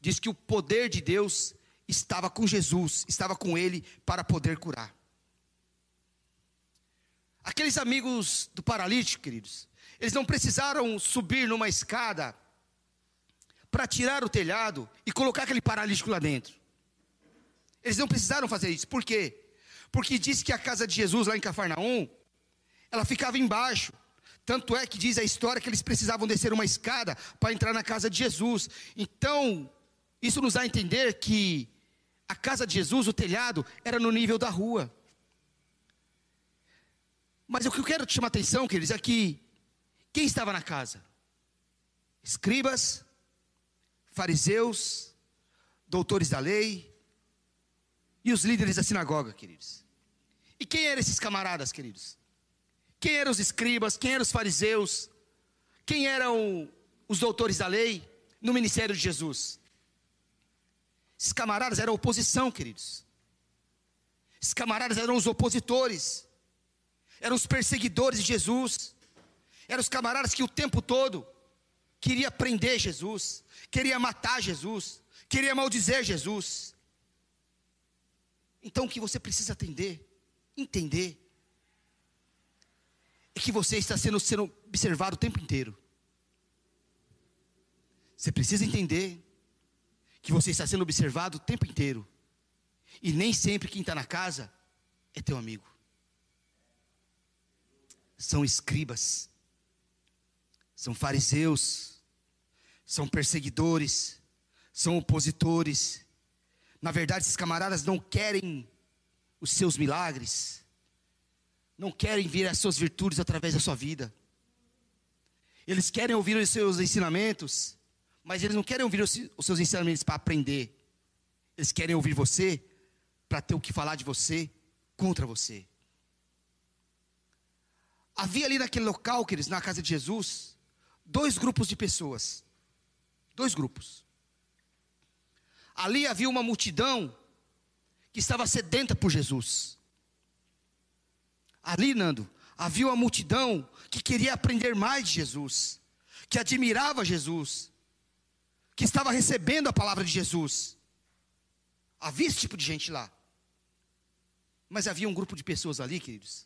diz que o poder de Deus estava com Jesus, estava com ele para poder curar. Aqueles amigos do paralítico, queridos, eles não precisaram subir numa escada para tirar o telhado e colocar aquele paralítico lá dentro. Eles não precisaram fazer isso. Por quê? Porque diz que a casa de Jesus lá em Cafarnaum, ela ficava embaixo. Tanto é que diz a história que eles precisavam descer uma escada para entrar na casa de Jesus. Então, isso nos dá a entender que a casa de Jesus, o telhado, era no nível da rua. Mas o que eu quero te chamar a atenção, queridos, é que quem estava na casa? Escribas, fariseus, doutores da lei e os líderes da sinagoga, queridos. E quem eram esses camaradas, queridos? Quem eram os escribas? Quem eram os fariseus? Quem eram os doutores da lei no ministério de Jesus? Esses camaradas eram oposição, queridos. Esses camaradas eram os opositores, eram os perseguidores de Jesus, eram os camaradas que o tempo todo queria prender Jesus, queria matar Jesus, queria maldizer Jesus. Então o que você precisa atender, entender, é que você está sendo, sendo observado o tempo inteiro. Você precisa entender que você está sendo observado o tempo inteiro. E nem sempre quem está na casa é teu amigo. São escribas, são fariseus, são perseguidores, são opositores. Na verdade, esses camaradas não querem os seus milagres, não querem ver as suas virtudes através da sua vida. Eles querem ouvir os seus ensinamentos, mas eles não querem ouvir os seus ensinamentos para aprender. Eles querem ouvir você para ter o que falar de você contra você. Havia ali naquele local, queridos, na casa de Jesus, dois grupos de pessoas. Dois grupos. Ali havia uma multidão que estava sedenta por Jesus. Ali, Nando, havia uma multidão que queria aprender mais de Jesus, que admirava Jesus, que estava recebendo a palavra de Jesus. Havia esse tipo de gente lá. Mas havia um grupo de pessoas ali, queridos,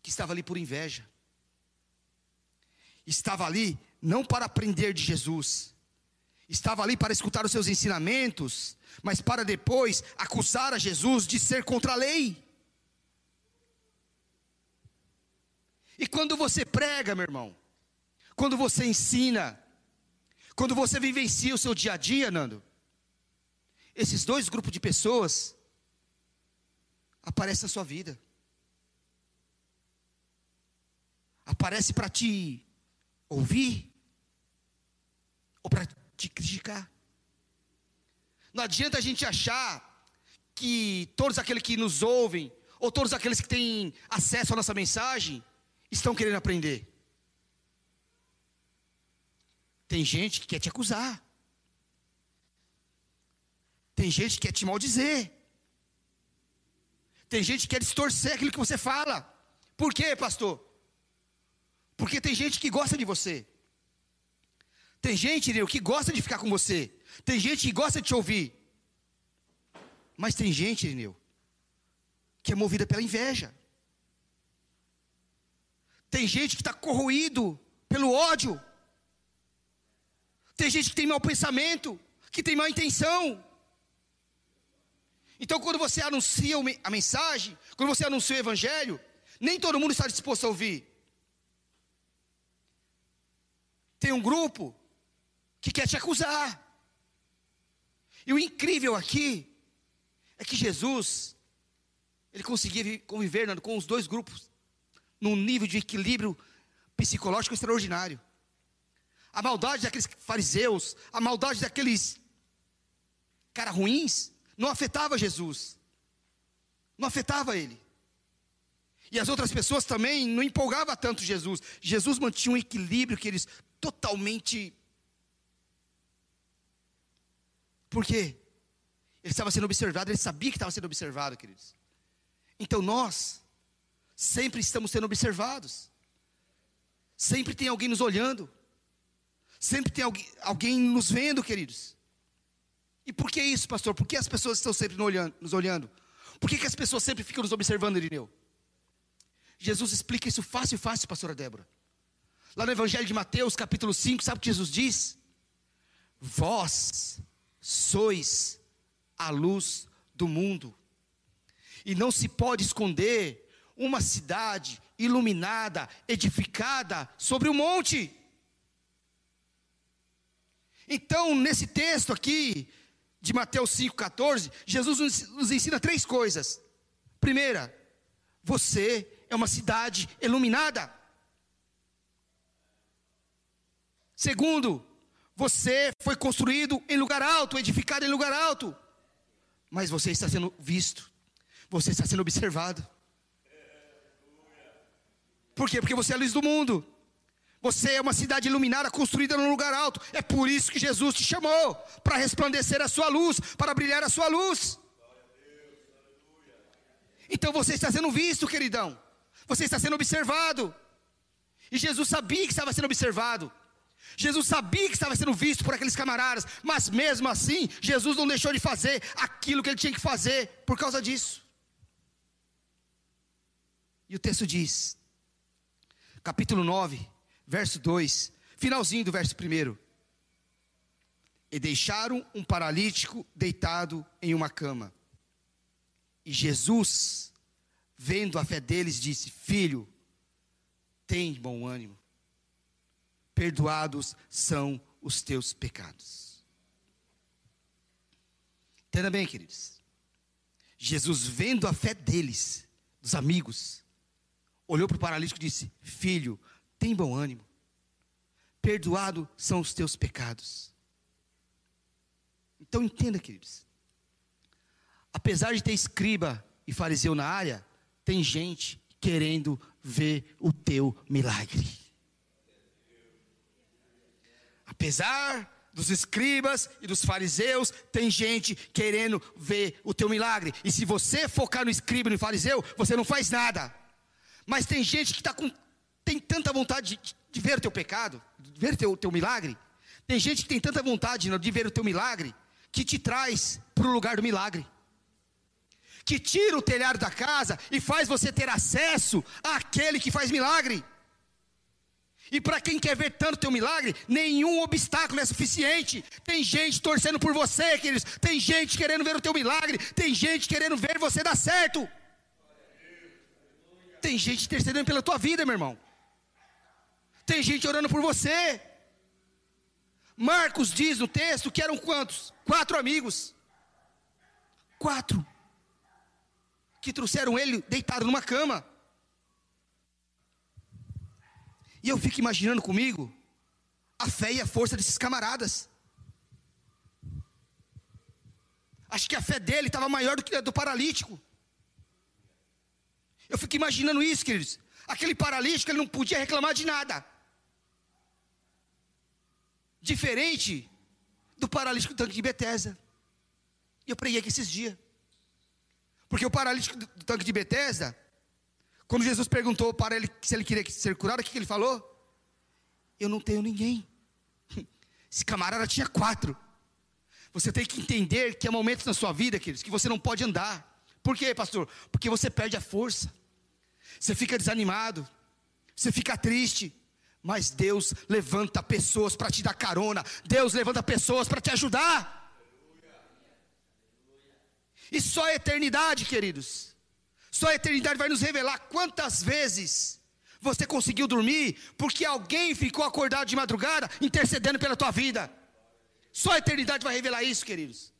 que estava ali por inveja. Estava ali não para aprender de Jesus, estava ali para escutar os seus ensinamentos, mas para depois acusar a Jesus de ser contra a lei. E quando você prega, meu irmão, quando você ensina, quando você vivencia o seu dia a dia, Nando, esses dois grupos de pessoas aparecem na sua vida. Aparece para te ouvir ou para te criticar. Não adianta a gente achar que todos aqueles que nos ouvem, ou todos aqueles que têm acesso à nossa mensagem, estão querendo aprender. Tem gente que quer te acusar. Tem gente que quer te maldizer. Tem gente que quer distorcer aquilo que você fala. Por quê, pastor? Porque tem gente que gosta de você. Tem gente, Irineu, que gosta de ficar com você. Tem gente que gosta de te ouvir. Mas tem gente, Irineu, que é movida pela inveja. Tem gente que está corroído pelo ódio. Tem gente que tem mau pensamento, que tem má intenção. Então, quando você anuncia a mensagem, quando você anuncia o evangelho, nem todo mundo está disposto a ouvir. Tem um grupo que quer te acusar. E o incrível aqui é que Jesus, ele conseguia conviver com os dois grupos num nível de equilíbrio psicológico extraordinário. A maldade daqueles fariseus, a maldade daqueles cara ruins, não afetava Jesus. Não afetava ele. E as outras pessoas também não empolgava tanto Jesus. Jesus mantinha um equilíbrio que eles totalmente Por quê? Ele estava sendo observado, ele sabia que estava sendo observado, queridos. Então nós sempre estamos sendo observados. Sempre tem alguém nos olhando. Sempre tem alguém, alguém nos vendo, queridos. E por que isso, pastor? Por que as pessoas estão sempre nos olhando? Por que, que as pessoas sempre ficam nos observando, Irineu? Jesus explica isso fácil, fácil, pastora Débora. Lá no Evangelho de Mateus, capítulo 5, sabe o que Jesus diz? Vós sois a luz do mundo. E não se pode esconder uma cidade iluminada, edificada sobre o um monte. Então, nesse texto aqui, de Mateus 5,14, Jesus nos, ensina três coisas. Primeira, você é uma cidade iluminada. Segundo, você foi construído em lugar alto, edificado em lugar alto. Mas você está sendo visto. Você está sendo observado. Por quê? Porque você é a luz do mundo. Você é uma cidade iluminada, construída num lugar alto. É por isso que Jesus te chamou para resplandecer a sua luz, para brilhar a sua luz. Então você está sendo visto, queridão. Você está sendo observado. E Jesus sabia que estava sendo observado. Jesus sabia que estava sendo visto por aqueles camaradas, mas mesmo assim, Jesus não deixou de fazer aquilo que ele tinha que fazer por causa disso. E o texto diz, capítulo 9, verso 2, finalzinho do verso 1. E deixaram um paralítico deitado em uma cama. E Jesus, vendo a fé deles, disse: Filho, tem bom ânimo perdoados são os teus pecados. Entenda bem, queridos. Jesus, vendo a fé deles, dos amigos, olhou para o paralítico e disse: Filho, tem bom ânimo, perdoado são os teus pecados. Então entenda, queridos. Apesar de ter escriba e fariseu na área, tem gente querendo ver o teu milagre. Apesar dos escribas e dos fariseus, tem gente querendo ver o teu milagre. E se você focar no escriba e no fariseu, você não faz nada. Mas tem gente que tá com, tem tanta vontade de, de ver o teu pecado, de ver o teu, teu milagre. Tem gente que tem tanta vontade de ver o teu milagre, que te traz para o lugar do milagre. Que tira o telhado da casa e faz você ter acesso àquele que faz milagre. E para quem quer ver tanto teu milagre, nenhum obstáculo é suficiente. Tem gente torcendo por você, queridos. Tem gente querendo ver o teu milagre. Tem gente querendo ver você dar certo. Tem gente intercedendo pela tua vida, meu irmão. Tem gente orando por você. Marcos diz no texto que eram quantos? Quatro amigos. Quatro. Que trouxeram ele deitado numa cama. E eu fico imaginando comigo a fé e a força desses camaradas. Acho que a fé dele estava maior do que a do paralítico. Eu fico imaginando isso, queridos. Aquele paralítico, ele não podia reclamar de nada. Diferente do paralítico do tanque de Betesda. E eu preguei aqui esses dias. Porque o paralítico do tanque de Betesda, quando Jesus perguntou para ele se ele queria ser curado, o que ele falou? Eu não tenho ninguém. <laughs> Esse camarada tinha quatro. Você tem que entender que há momentos na sua vida, queridos, que você não pode andar. Por quê, pastor? Porque você perde a força. Você fica desanimado. Você fica triste. Mas Deus levanta pessoas para te dar carona. Deus levanta pessoas para te ajudar. E só a eternidade, queridos. Só a eternidade vai nos revelar quantas vezes você conseguiu dormir porque alguém ficou acordado de madrugada intercedendo pela tua vida. Só a eternidade vai revelar isso, queridos.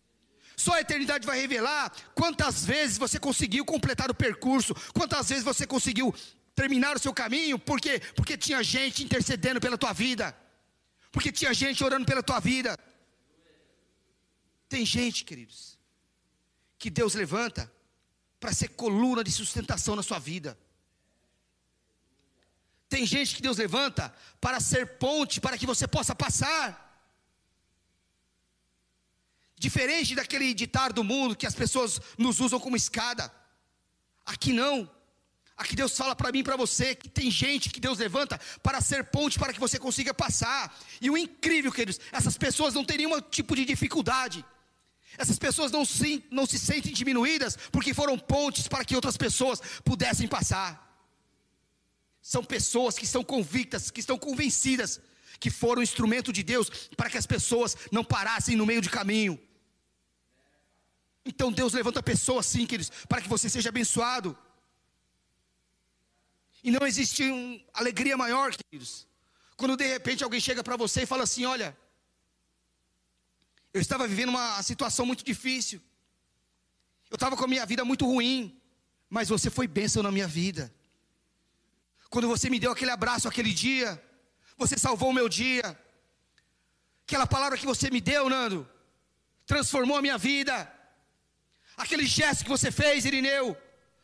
Só a eternidade vai revelar quantas vezes você conseguiu completar o percurso, quantas vezes você conseguiu terminar o seu caminho, por quê? Porque tinha gente intercedendo pela tua vida, porque tinha gente orando pela tua vida. Tem gente, queridos, que Deus levanta para ser coluna de sustentação na sua vida. Tem gente que Deus levanta para ser ponte para que você possa passar. Diferente daquele ditado do mundo que as pessoas nos usam como escada. Aqui não. Aqui Deus fala para mim e para você que tem gente que Deus levanta para ser ponte para que você consiga passar. E o incrível, queridos, essas pessoas não têm nenhum tipo de dificuldade. Essas pessoas não se, não se sentem diminuídas porque foram pontes para que outras pessoas pudessem passar. São pessoas que estão convictas, que estão convencidas que foram instrumento de Deus para que as pessoas não parassem no meio de caminho. Então Deus levanta pessoas assim, queridos, para que você seja abençoado. E não existe uma alegria maior, queridos, quando de repente alguém chega para você e fala assim: Olha, eu estava vivendo uma situação muito difícil, eu estava com a minha vida muito ruim, mas você foi bênção na minha vida. Quando você me deu aquele abraço aquele dia, você salvou o meu dia. Aquela palavra que você me deu, Nando, transformou a minha vida. Aquele gesto que você fez, Irineu,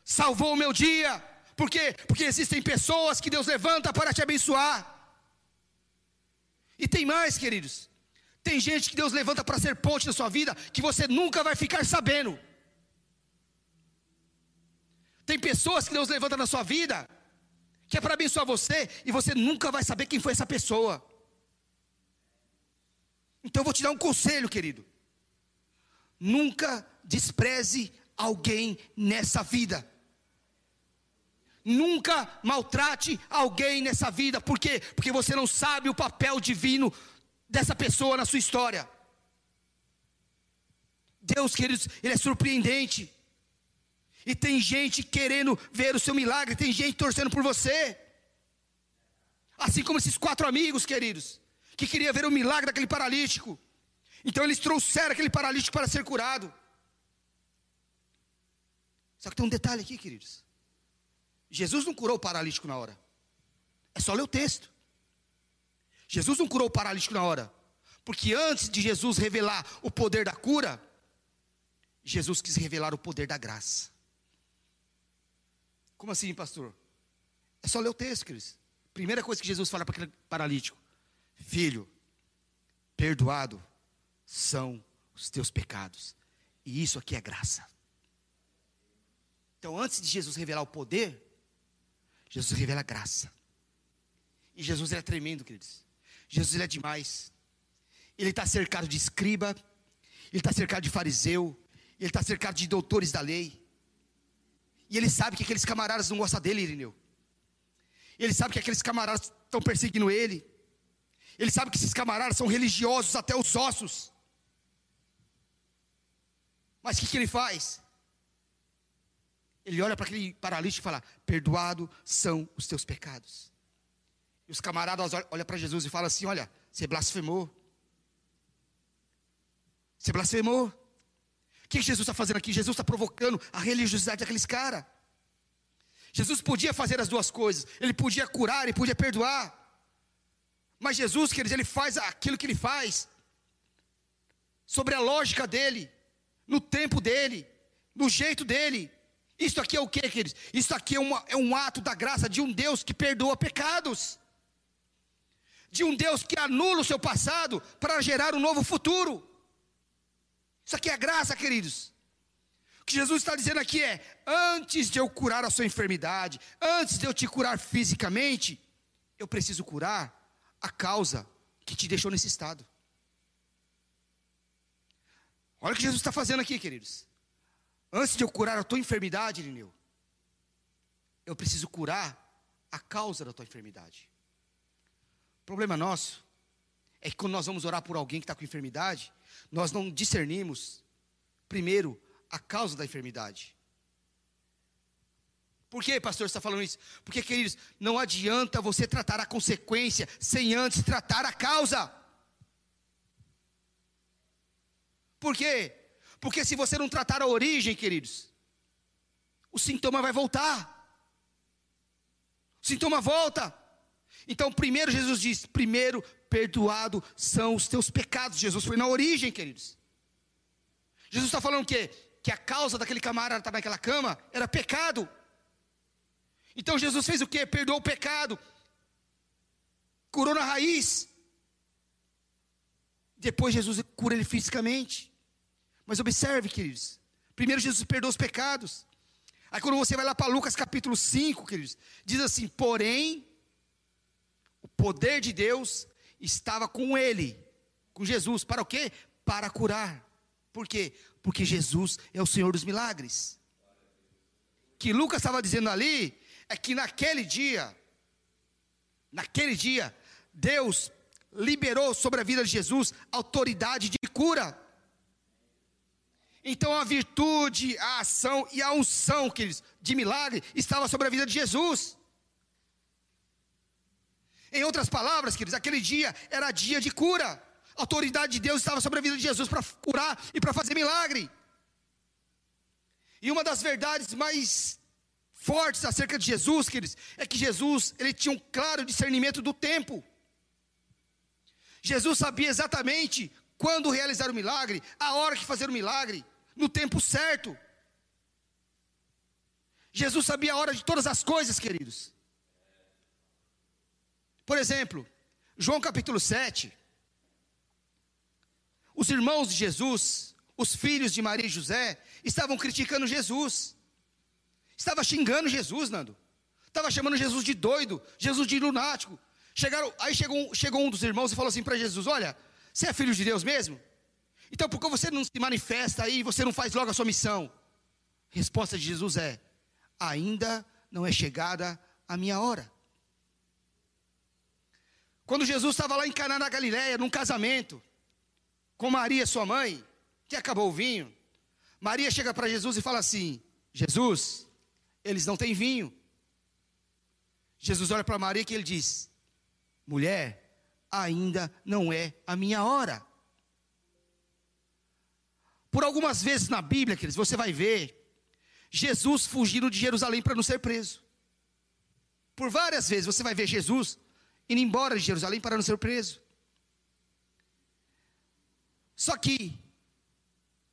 salvou o meu dia. Por quê? Porque existem pessoas que Deus levanta para te abençoar. E tem mais, queridos. Tem gente que Deus levanta para ser ponte na sua vida que você nunca vai ficar sabendo. Tem pessoas que Deus levanta na sua vida que é para abençoar você e você nunca vai saber quem foi essa pessoa. Então eu vou te dar um conselho, querido. Nunca despreze alguém nessa vida. Nunca maltrate alguém nessa vida, por quê? Porque você não sabe o papel divino dessa pessoa na sua história. Deus, queridos, Ele é surpreendente. E tem gente querendo ver o seu milagre, tem gente torcendo por você. Assim como esses quatro amigos, queridos, que queria ver o milagre daquele paralítico. Então eles trouxeram aquele paralítico para ser curado. Só que tem um detalhe aqui, queridos. Jesus não curou o paralítico na hora. É só ler o texto. Jesus não curou o paralítico na hora. Porque antes de Jesus revelar o poder da cura, Jesus quis revelar o poder da graça. Como assim, pastor? É só ler o texto, queridos. Primeira coisa que Jesus fala para aquele paralítico: Filho, perdoado são os teus pecados. E isso aqui é graça. Então, antes de Jesus revelar o poder, Jesus revela a graça. E Jesus é tremendo, queridos. Jesus é demais. Ele está cercado de escriba, ele está cercado de fariseu, ele está cercado de doutores da lei. E ele sabe que aqueles camaradas não gostam dele, Irineu. Ele sabe que aqueles camaradas estão perseguindo ele. Ele sabe que esses camaradas são religiosos até os ossos. Mas o que, que ele faz? Ele olha para aquele paralítico e fala: Perdoado são os teus pecados. E os camaradas olham para Jesus e falam assim: Olha, você blasfemou. Você blasfemou. O que Jesus está fazendo aqui? Jesus está provocando a religiosidade daqueles caras. Jesus podia fazer as duas coisas. Ele podia curar e podia perdoar. Mas Jesus, queridos, ele faz aquilo que ele faz. Sobre a lógica dele. no tempo dele, no jeito dele. Isso aqui é o que, queridos? Isso aqui é, uma, é um ato da graça de um Deus que perdoa pecados, de um Deus que anula o seu passado para gerar um novo futuro. Isso aqui é graça, queridos. O que Jesus está dizendo aqui é: antes de eu curar a sua enfermidade, antes de eu te curar fisicamente, eu preciso curar a causa que te deixou nesse estado. Olha o que Jesus está fazendo aqui, queridos. Antes de eu curar a tua enfermidade, Irineu, eu preciso curar a causa da tua enfermidade. Problema nosso é que quando nós vamos orar por alguém que está com enfermidade, nós não discernimos, primeiro, a causa da enfermidade. Por que, pastor, está falando isso? Porque, queridos, não adianta você tratar a consequência sem antes tratar a causa. Por quê? Porque se você não tratar a origem, queridos, o sintoma vai voltar. O sintoma volta. Então, primeiro Jesus diz: primeiro, perdoado são os teus pecados. Jesus foi na origem, queridos. Jesus está falando o quê? Que a causa daquele camarada estar naquela cama era pecado. Então Jesus fez o quê? Perdoou o pecado, curou na raiz. Depois Jesus cura ele fisicamente. Mas observe, queridos. Primeiro Jesus perdoou os pecados. Aí quando você vai lá para Lucas capítulo 5, queridos, diz assim: porém, poder de Deus estava com ele, com Jesus, para o quê? Para curar. Por quê? Porque Jesus é o Senhor dos milagres. Que Lucas estava dizendo ali é que naquele dia, naquele dia, Deus liberou sobre a vida de Jesus autoridade de cura. Então a virtude, a ação e a unção, de milagre estava sobre a vida de Jesus. Em outras palavras, queridos, aquele dia era dia de cura. A autoridade de Deus estava sobre a vida de Jesus para curar e para fazer milagre. E uma das verdades mais fortes acerca de Jesus, queridos, é que Jesus, ele tinha um claro discernimento do tempo. Jesus sabia exatamente quando realizar o milagre, a hora que fazer o milagre, no tempo certo. Jesus sabia a hora de todas as coisas, queridos. Por exemplo, João capítulo 7. Os irmãos de Jesus, os filhos de Maria e José, estavam criticando Jesus. Estava xingando Jesus, Nando. Estava chamando Jesus de doido, Jesus de lunático. Chegaram, aí chegou, chegou um dos irmãos e falou assim para Jesus: Olha, você é filho de Deus mesmo? Então por que você não se manifesta aí, você não faz logo a sua missão? Resposta de Jesus é: Ainda não é chegada a minha hora. Quando Jesus estava lá em Caná da Galileia, num casamento, com Maria, sua mãe, que acabou o vinho, Maria chega para Jesus e fala assim: Jesus, eles não têm vinho. Jesus olha para Maria e ele diz: Mulher, ainda não é a minha hora. Por algumas vezes na Bíblia, queridos, você vai ver Jesus fugindo de Jerusalém para não ser preso. Por várias vezes você vai ver Jesus indo embora de Jerusalém para não ser preso. Só que,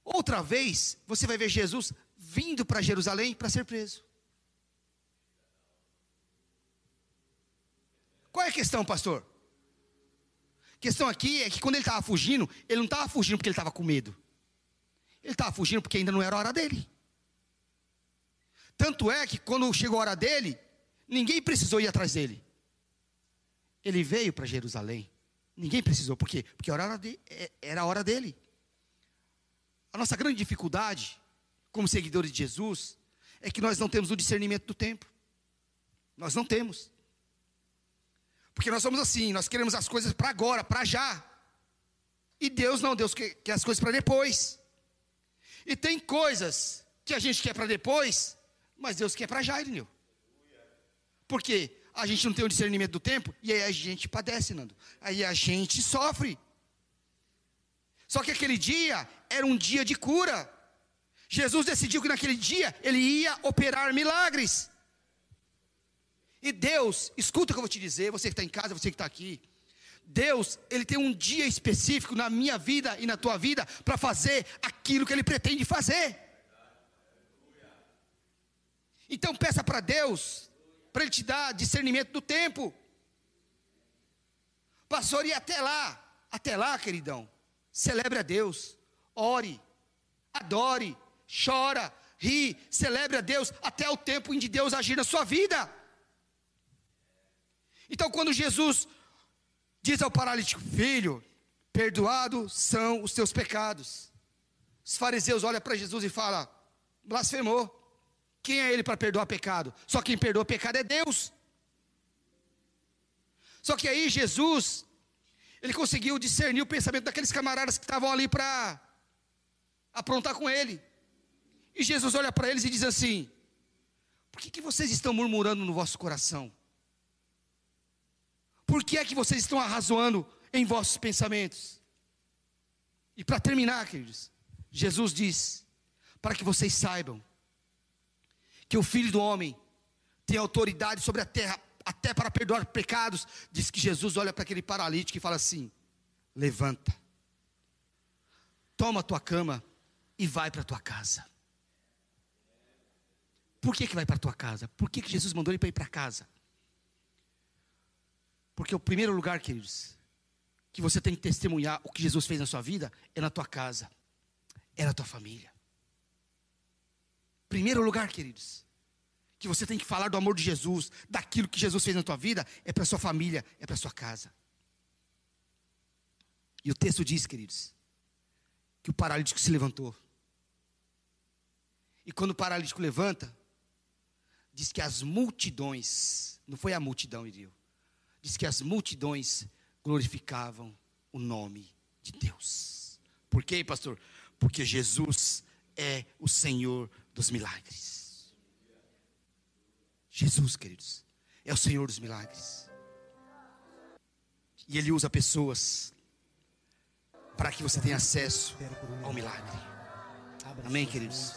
outra vez, você vai ver Jesus vindo para Jerusalém para ser preso. Qual é a questão, pastor? A questão aqui é que quando ele estava fugindo, ele não estava fugindo porque ele estava com medo. Ele estava fugindo porque ainda não era a hora dele. Tanto é que quando chegou a hora dele, ninguém precisou ir atrás dele. Ele veio para Jerusalém. Ninguém precisou, por quê? Porque era a hora, de, é, era a hora dele. A nossa grande dificuldade, como seguidores de Jesus, é que nós não temos o discernimento do tempo. Nós não temos. Porque nós somos assim, nós queremos as coisas para agora, para já. E Deus não, Deus quer, quer as coisas para depois. E tem coisas que a gente quer para depois, mas Deus quer para já, Irineu. Por quê? A gente não tem o discernimento do tempo, e aí a gente padece, Nando. Aí a gente sofre. Só que aquele dia era um dia de cura. Jesus decidiu que naquele dia ele ia operar milagres. E Deus, escuta o que eu vou te dizer, você que está em casa, você que está aqui. Deus, ele tem um dia específico na minha vida e na tua vida para fazer aquilo que ele pretende fazer. Então peça para Deus, para ele te dar discernimento do tempo. Pastor, e até lá, até lá, queridão, celebre a Deus, ore, adore, chora, ri, celebre a Deus até o tempo em que Deus agir na sua vida. Então, quando Jesus diz ao paralítico: Filho, perdoados são os teus pecados. Os fariseus olham para Jesus e falam: Blasfemou. Quem é ele para perdoar pecado? Só quem perdoa pecado é Deus. Só que aí Jesus, ele conseguiu discernir o pensamento daqueles camaradas que estavam ali para aprontar com ele. E Jesus olha para eles e diz assim: Por que, que vocês estão murmurando no vosso coração? Por que é que vocês estão arrazoando em vossos pensamentos? E para terminar, queridos, Jesus diz: Para que vocês saibam que o Filho do Homem tem autoridade sobre a terra, até para perdoar pecados, diz que Jesus olha para aquele paralítico e fala assim: Levanta, toma a tua cama e vai para a tua casa. Por que, que vai para a tua casa? Por que, que Jesus mandou ele para ir para casa? Porque o primeiro lugar, queridos, que você tem que testemunhar o que Jesus fez na sua vida é na tua casa, é na tua família. Primeiro lugar, queridos, que você tem que falar do amor de Jesus, daquilo que Jesus fez na tua vida, é para sua família, é para sua casa. E o texto diz, queridos, que o paralítico se levantou. E quando o paralítico levanta, diz que as multidões, não foi a multidão, Irio, diz que as multidões glorificavam o nome de Deus. Por quê, pastor? Porque Jesus é o Senhor dos milagres. Jesus, queridos, é o Senhor dos milagres. E Ele usa pessoas para que você tenha acesso ao milagre. Amém, queridos?